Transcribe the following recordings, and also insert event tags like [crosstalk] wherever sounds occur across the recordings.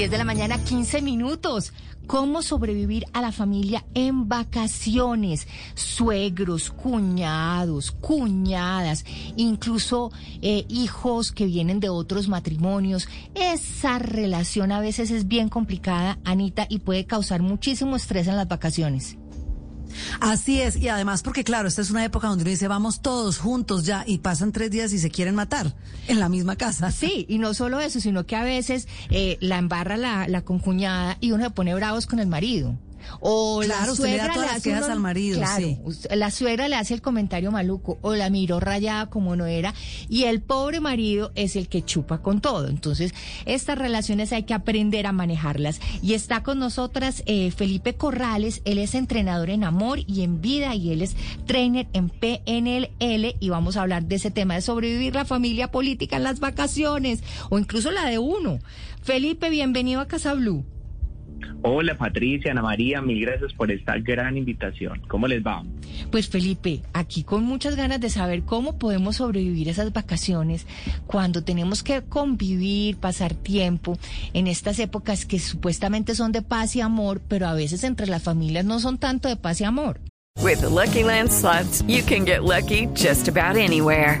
10 de la mañana, 15 minutos. ¿Cómo sobrevivir a la familia en vacaciones? Suegros, cuñados, cuñadas, incluso eh, hijos que vienen de otros matrimonios. Esa relación a veces es bien complicada, Anita, y puede causar muchísimo estrés en las vacaciones. Así es, y además porque claro, esta es una época donde uno dice vamos todos juntos ya y pasan tres días y se quieren matar en la misma casa. Sí, y no solo eso, sino que a veces eh, la embarra la, la concuñada y uno se pone bravos con el marido. O la suegra le hace al marido, la suegra le hace el comentario maluco o la miró rayada como no era y el pobre marido es el que chupa con todo. Entonces, estas relaciones hay que aprender a manejarlas. Y está con nosotras eh, Felipe Corrales, él es entrenador en amor y en vida y él es trainer en PNL y vamos a hablar de ese tema de sobrevivir la familia política en las vacaciones o incluso la de uno. Felipe, bienvenido a Casa Blue. Hola Patricia, Ana María, mil gracias por esta gran invitación. ¿Cómo les va? Pues Felipe, aquí con muchas ganas de saber cómo podemos sobrevivir esas vacaciones cuando tenemos que convivir, pasar tiempo en estas épocas que supuestamente son de paz y amor, pero a veces entre las familias no son tanto de paz y amor. With Lucky Land slots, you can get lucky just about anywhere.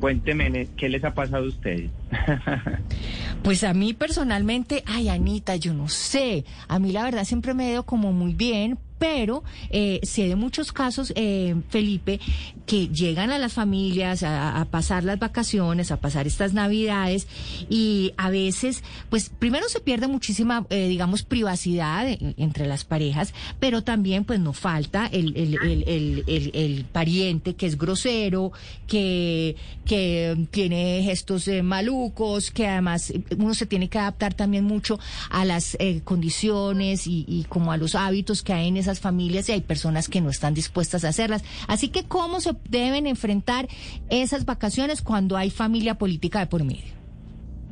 Cuénteme, ¿qué les ha pasado a ustedes? [laughs] pues a mí personalmente, ay Anita, yo no sé. A mí la verdad siempre me he ido como muy bien, pero eh, sé de muchos casos, eh, Felipe, que llegan a las familias a, pasar las vacaciones, a pasar estas navidades y a veces, pues primero se pierde muchísima, eh, digamos, privacidad entre las parejas, pero también pues no falta el, el, el, el, pariente que es grosero, que, que tiene gestos malucos, que además uno se tiene que adaptar también mucho a las condiciones y, y como a los hábitos que hay en esa familias y hay personas que no están dispuestas a hacerlas. Así que, ¿cómo se deben enfrentar esas vacaciones cuando hay familia política de por medio?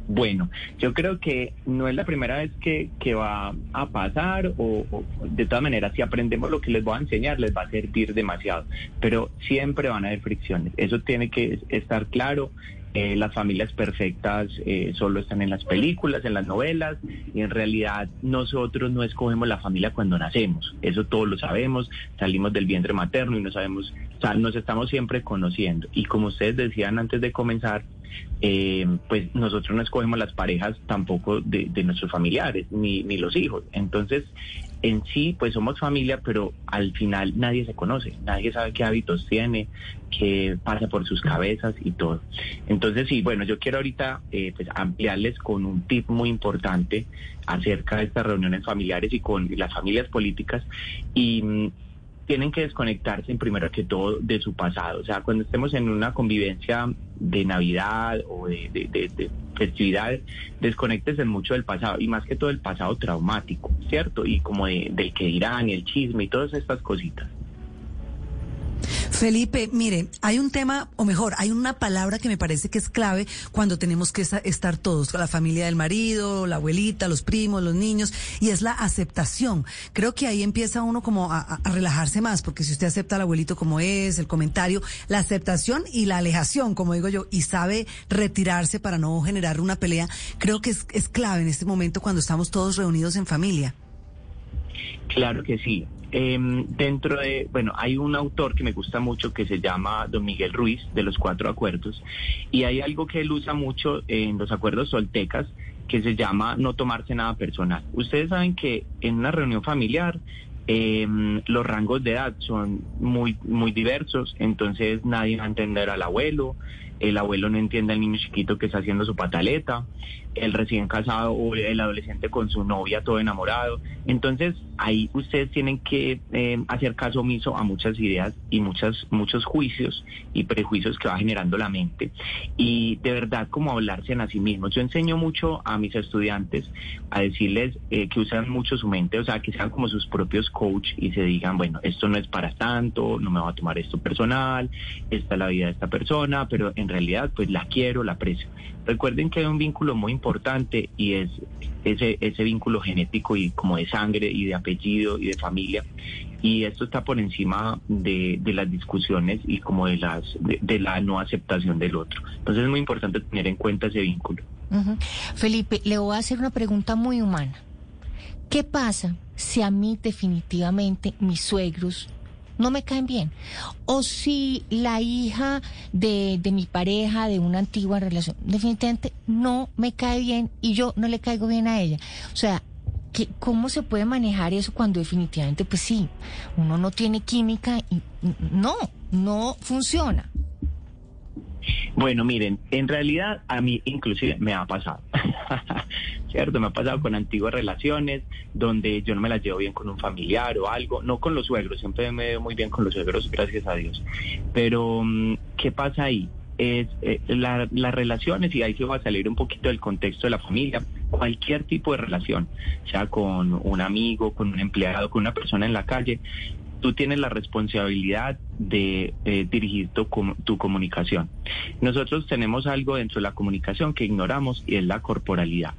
Bueno, yo creo que no es la primera vez que, que va a pasar o, de todas maneras si aprendemos lo que les voy a enseñar les va a servir demasiado, pero siempre van a haber fricciones, eso tiene que estar claro eh, las familias perfectas eh, solo están en las películas, en las novelas, y en realidad nosotros no escogemos la familia cuando nacemos. Eso todos lo sabemos, salimos del vientre materno y no sabemos, o nos estamos siempre conociendo. Y como ustedes decían antes de comenzar, eh, pues nosotros no escogemos las parejas tampoco de, nuestros familiares, ni, ni los hijos. Entonces, en sí, pues somos familia, pero al final nadie se conoce, nadie sabe qué hábitos tiene, qué pasa por sus cabezas y todo. Entonces, sí, bueno, yo quiero ahorita eh, pues ampliarles con un tip muy importante acerca de estas reuniones familiares y con las familias políticas y mm, tienen que desconectarse en primero que todo de su pasado. O sea, cuando estemos en una convivencia de Navidad o de, de, festividades, desconectense mucho del pasado y más que todo el pasado traumático, ¿cierto? Y como del que dirán y el chisme y todas estas cositas. Felipe, mire, hay un tema, o mejor, hay una palabra que me parece que es clave cuando tenemos que estar todos, la familia del marido, la abuelita, los primos, los niños, y es la aceptación. Creo que ahí empieza uno como a, relajarse más, porque si usted acepta al abuelito como es, el comentario, la aceptación y la alejación, como digo yo, y sabe retirarse para no generar una pelea, creo que es, es clave en este momento cuando estamos todos reunidos en familia. Claro que sí. Em, dentro de, bueno, hay un autor que me gusta mucho que se llama Don Miguel Ruiz, de los cuatro acuerdos, y hay algo que él usa mucho en los acuerdos soltecas que se llama no tomarse nada personal. Ustedes saben que en una reunión familiar em, los rangos de edad son muy, muy diversos, entonces nadie va a entender al abuelo, el abuelo no entiende al niño chiquito que está haciendo su pataleta, el recién casado o el adolescente con su novia todo enamorado. Entonces ahí ustedes tienen que eh, hacer caso omiso a muchas ideas y muchas, muchos juicios y prejuicios que va generando la mente. Y de verdad como hablarse a sí mismos. Yo enseño mucho a mis estudiantes a decirles eh, que usan mucho su mente, o sea, que sean como sus propios coach y se digan, bueno, esto no es para tanto, no me voy a tomar esto personal, esta es la vida de esta persona, pero en realidad pues la quiero, la aprecio. Recuerden que hay un vínculo muy importante y es ese, ese vínculo genético y como de sangre y de apellido y de familia. Y esto está por encima de, las discusiones y como de, las, de, la no aceptación del otro. Entonces es muy importante tener en cuenta ese vínculo. Felipe, le voy a hacer una pregunta muy humana. ¿Qué pasa si a mí definitivamente mis suegros no me caen bien. O si la hija de, de mi pareja, de una antigua relación, definitivamente no me cae bien y yo no le caigo bien a ella. O sea, ¿qué, ¿cómo se puede manejar eso cuando definitivamente, pues sí, uno no tiene química y no, no funciona? Bueno, miren, en realidad a mí inclusive me ha pasado, [laughs] ¿cierto? Me ha pasado con antiguas relaciones donde yo no me las llevo bien con un familiar o algo, no con los suegros, siempre me veo muy bien con los suegros, gracias a Dios. Pero, mm, ¿qué pasa ahí? Es eh, las relaciones, y ahí se va a salir un poquito del contexto de la familia, cualquier tipo de relación, sea con un amigo, con un empleado, con una persona en la calle, tú tienes la responsabilidad de eh, dirigir tu, tu, comunicación. Nosotros tenemos algo dentro de la comunicación que ignoramos y es la corporalidad.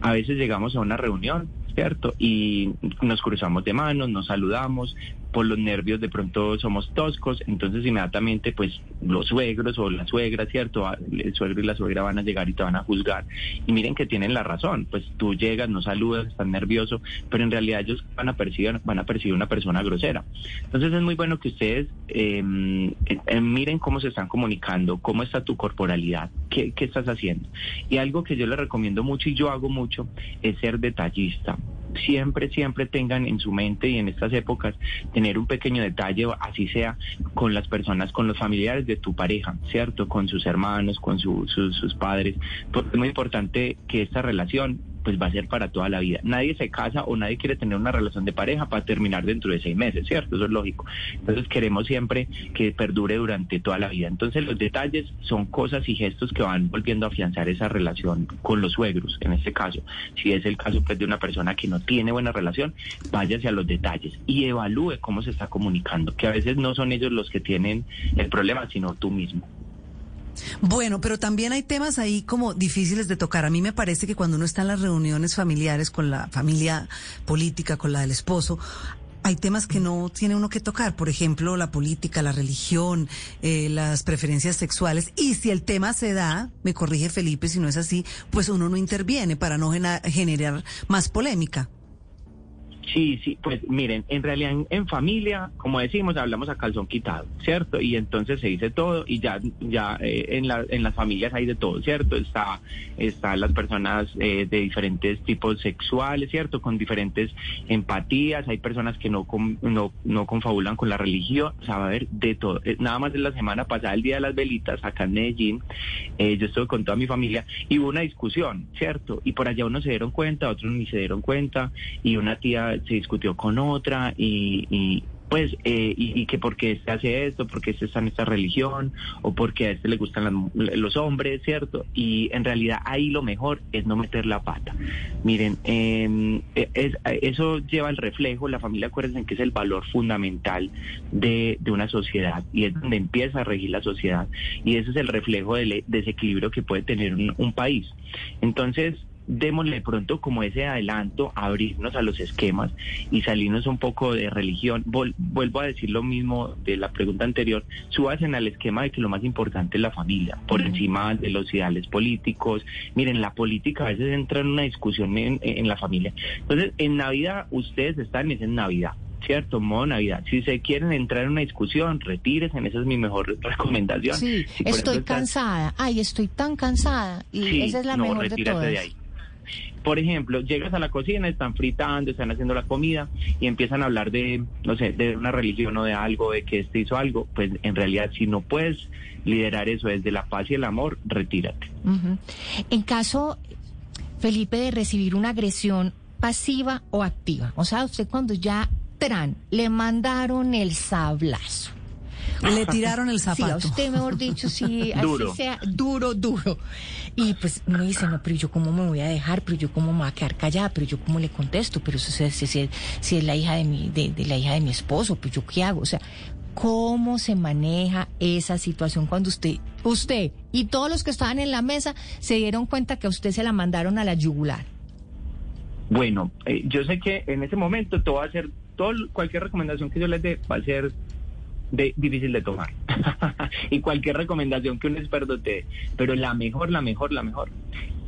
A veces llegamos a una reunión, ¿cierto? Y nos cruzamos de manos, nos saludamos, por los nervios de pronto somos toscos, entonces inmediatamente pues los suegros o la suegra, ¿cierto? Ah, el suegro y la suegra van a llegar y te van a juzgar. Y miren que tienen la razón, pues tú llegas, no saludas, estás nervioso, pero en realidad ellos van a percibir, van a percibir una persona grosera. Entonces es muy bueno que ustedes em, eh, miren cómo se están comunicando, cómo está tu corporalidad, qué, qué estás haciendo. Y algo que yo les recomiendo mucho y yo hago mucho es ser detallista siempre, siempre tengan en su mente y en estas épocas tener un pequeño detalle, así sea con las personas, con los familiares de tu pareja, ¿cierto? Con sus hermanos, con sus, sus padres, porque es muy importante que esta relación pues va a ser para toda la vida. Nadie se casa o nadie quiere tener una relación de pareja para terminar dentro de seis meses, ¿cierto? Eso es lógico. Entonces queremos siempre que perdure durante toda la vida. Entonces los detalles son cosas y gestos que van volviendo a afianzar esa relación con los suegros, en este caso. Si es el caso pues, de una persona que no tiene buena relación, váyase a los detalles y evalúe cómo se está comunicando, que a veces no son ellos los que tienen el problema, sino tú mismo. Bueno, pero también hay temas ahí como difíciles de tocar. A mí me parece que cuando uno está en las reuniones familiares con la familia política, con la del esposo, hay temas que no tiene uno que tocar, por ejemplo, la política, la religión, eh, las preferencias sexuales. Y si el tema se da, me corrige Felipe, si no es así, pues uno no interviene para no generar más polémica. Sí, sí, pues miren, en realidad en, familia, como decimos, hablamos a calzón quitado, ¿cierto? Y entonces se dice todo y ya ya eh, en, la, en las familias hay de todo, ¿cierto? Está están las personas eh, de diferentes tipos sexuales, ¿cierto? Con diferentes empatías, hay personas que no no, no confabulan con la religión, o sea, va a haber de todo. Eh, nada más de la semana pasada, el Día de las Velitas, acá en Medellín, yo estuve con toda mi familia y hubo una discusión, ¿cierto? Y por allá unos se dieron cuenta, otros ni se dieron cuenta y una tía se discutió con otra y, pues, eh, y, que por qué se hace esto, por qué se está en esta religión, o porque a este le gustan los hombres, ¿cierto? Y en realidad ahí lo mejor es no meter la pata. Miren, em, e, eso lleva el reflejo, la familia, acuérdense que es el valor fundamental de, una sociedad y es donde empieza a regir la sociedad y ese es el reflejo del desequilibrio que puede tener un país. Entonces, démosle pronto como ese adelanto, abrirnos a los esquemas y salirnos un poco de religión. vuelvo a decir lo mismo de la pregunta anterior, en al esquema de que lo más importante es la familia, por encima de los ideales políticos. Miren, la política a veces entra en una discusión en, la familia. Entonces, en Navidad, ustedes están en Navidad. ¿cierto? Modo Navidad. Si se quieren entrar en una discusión, retírense, esa es mi mejor recomendación. Sí, estoy cansada, ay, estoy tan cansada, y esa es la mejor de todas. De ahí. Por ejemplo, llegas a la cocina, están fritando, están haciendo la comida y empiezan a hablar de, no sé, de una religión o de algo, de que este hizo algo, pues en realidad si no puedes liderar eso desde la paz y el amor, retírate. En caso, Felipe, de recibir una agresión pasiva o activa. O sea, usted cuando ya, tran, le mandaron el sablazo. Le tiraron el zapato. Sí, a usted, mejor dicho, sí, así [laughs] sea, duro, duro. Y pues uno dice, no, pero yo cómo me voy a dejar, pero yo cómo me voy a quedar callada, pero yo cómo le contesto, pero si, si, si, si es la hija de mi, de, de la hija de mi esposo, pues yo qué hago. O sea, ¿cómo se maneja esa situación cuando usted, usted y todos los que estaban en la mesa se dieron cuenta que a usted se la mandaron a la yugular? Bueno, eh, yo sé que en ese momento todo va a ser, todo, cualquier recomendación que yo les dé va a ser de, difícil de tomar. [laughs] y cualquier recomendación que un experto te dé, pero la mejor, la mejor, la mejor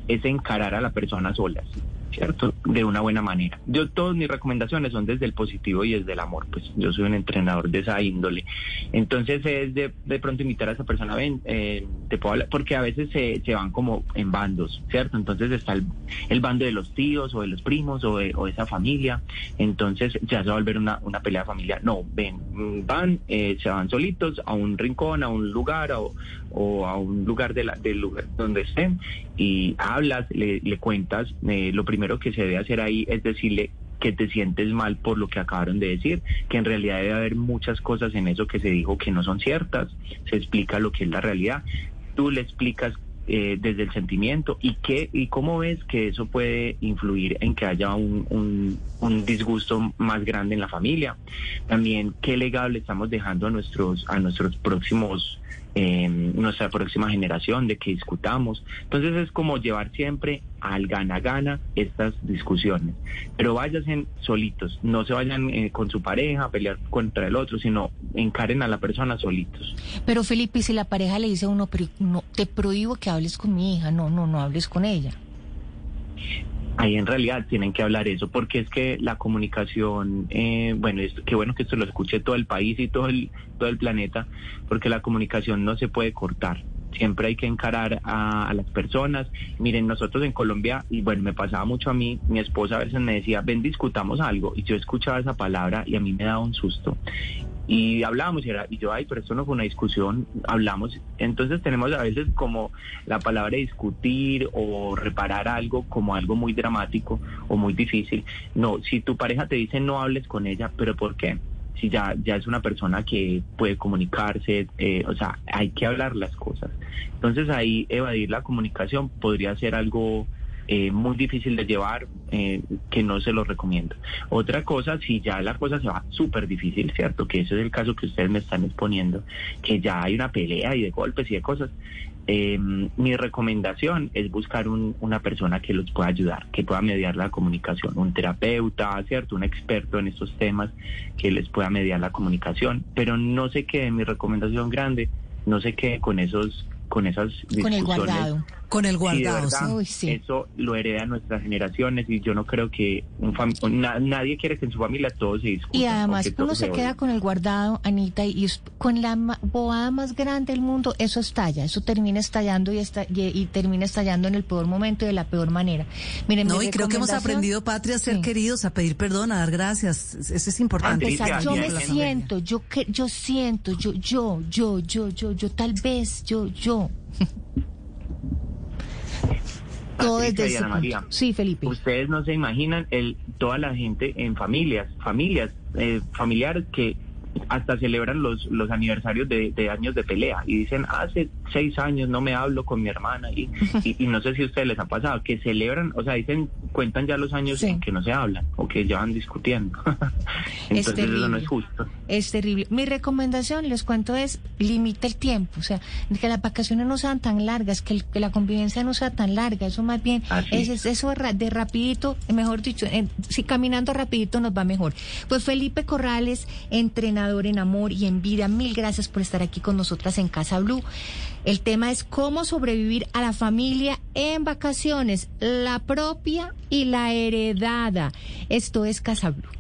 es encarar a la persona solas. ¿Cierto? De una buena manera. Yo todas mis recomendaciones son desde el positivo y desde el amor, pues yo soy un entrenador de esa índole. Entonces es de, de pronto invitar a esa persona, ven, eh, te puedo hablar, porque a veces se, se, van como en bandos, ¿cierto? Entonces está el, el, bando de los tíos o de los primos o de o esa familia, entonces ya se va a volver una, una pelea familiar. No, ven, van, eh, se van solitos a un rincón, a un lugar o, o a un lugar, de la, del lugar donde estén y hablas, le, le cuentas eh, lo primero que se debe hacer ahí es decirle que te sientes mal por lo que acabaron de decir, que en realidad debe haber muchas cosas en eso que se dijo que no son ciertas, se explica lo que es la realidad, tú le explicas eh, desde el sentimiento y qué y cómo ves que eso puede influir en que haya un, un, un, disgusto más grande en la familia. También qué legado le estamos dejando a nuestros a nuestros próximos eh, nuestra próxima generación, de que discutamos. Entonces es como llevar siempre al gana-gana estas discusiones. Pero váyanse solitos, no se vayan eh, con su pareja a pelear contra el otro, sino encaren a la persona solitos. Pero Felipe, si la pareja le dice a uno, pero no, te prohíbo que hables con mi hija, no, no, no hables con ella ahí en realidad tienen que hablar eso, porque es que la comunicación, eh, bueno, es que bueno que esto lo escuche todo el país y todo el, todo el planeta, porque la comunicación no se puede cortar. Siempre hay que encarar a, a, las personas. Miren, nosotros en Colombia, y bueno, me pasaba mucho a mí, mi esposa a veces me decía, ven, discutamos algo, y yo escuchaba esa palabra y a mí me daba un susto y hablábamos y, era, y yo, ay, pero esto no fue una discusión, hablamos. Entonces tenemos a veces como la palabra discutir o reparar algo como algo muy dramático o muy difícil. No, si tu pareja te dice no hables con ella, pero ¿por qué? Si ya, ya es una persona que puede comunicarse, eh, o sea, hay que hablar las cosas. Entonces ahí evadir la comunicación podría ser algo eh, muy difícil de llevar, eh, que no se lo recomiendo. Otra cosa, si ya la cosa se va súper difícil, ¿cierto? Que ese es el caso que ustedes me están exponiendo, que ya hay una pelea y de golpes y de cosas. Eh, mi recomendación es buscar un, una persona que los pueda ayudar, que pueda mediar la comunicación, un terapeuta, ¿cierto? Un experto en estos temas que les pueda mediar la comunicación, pero no se quede mi recomendación grande, no se quede con esos con esas discusiones. Con el guardado. Con el guardado, sí, verdad, Uy, sí. Eso lo heredan nuestras generaciones y yo no creo que un na nadie quiere que en su familia todo se discuta. Y además uno se, se queda con el guardado, Anita, y con la bobada más grande del mundo, eso estalla, eso termina estallando y, está, y, y, termina estallando en el peor momento y de la peor manera. Miren, no, y creo que hemos aprendido, Patria, a ser sí. queridos, a pedir perdón, a dar gracias. Eso es importante. Empezar, yo me siento, yo, que, yo siento, yo, yo, yo, yo, yo, yo, tal vez, yo, yo. Todo Patricia desde y Ana María, Sí, Felipe. Ustedes no se imaginan el toda la gente en familias, familias, eh, familiares que hasta celebran los, los aniversarios de, de, años de pelea y dicen, hace seis años no me hablo con mi hermana y, y, y, no sé si a ustedes les ha pasado, que celebran, o sea, dicen, cuentan ya los años sí. en que no se hablan o que ya van discutiendo. [laughs] Entonces es terrible. eso no es justo. Es terrible. Mi recomendación, les cuento, es limita el tiempo, o sea, que las vacaciones no sean tan largas, que, el, que la convivencia no sea tan larga, eso más bien, es, es, eso de rapidito, mejor dicho, en, si caminando rapidito nos va mejor. Pues Felipe Corrales, entrenador en amor y en vida. Mil gracias por estar aquí con nosotras en Casa Blue. El tema es cómo sobrevivir a la familia en vacaciones, la propia y la heredada. Esto es Casa Blue.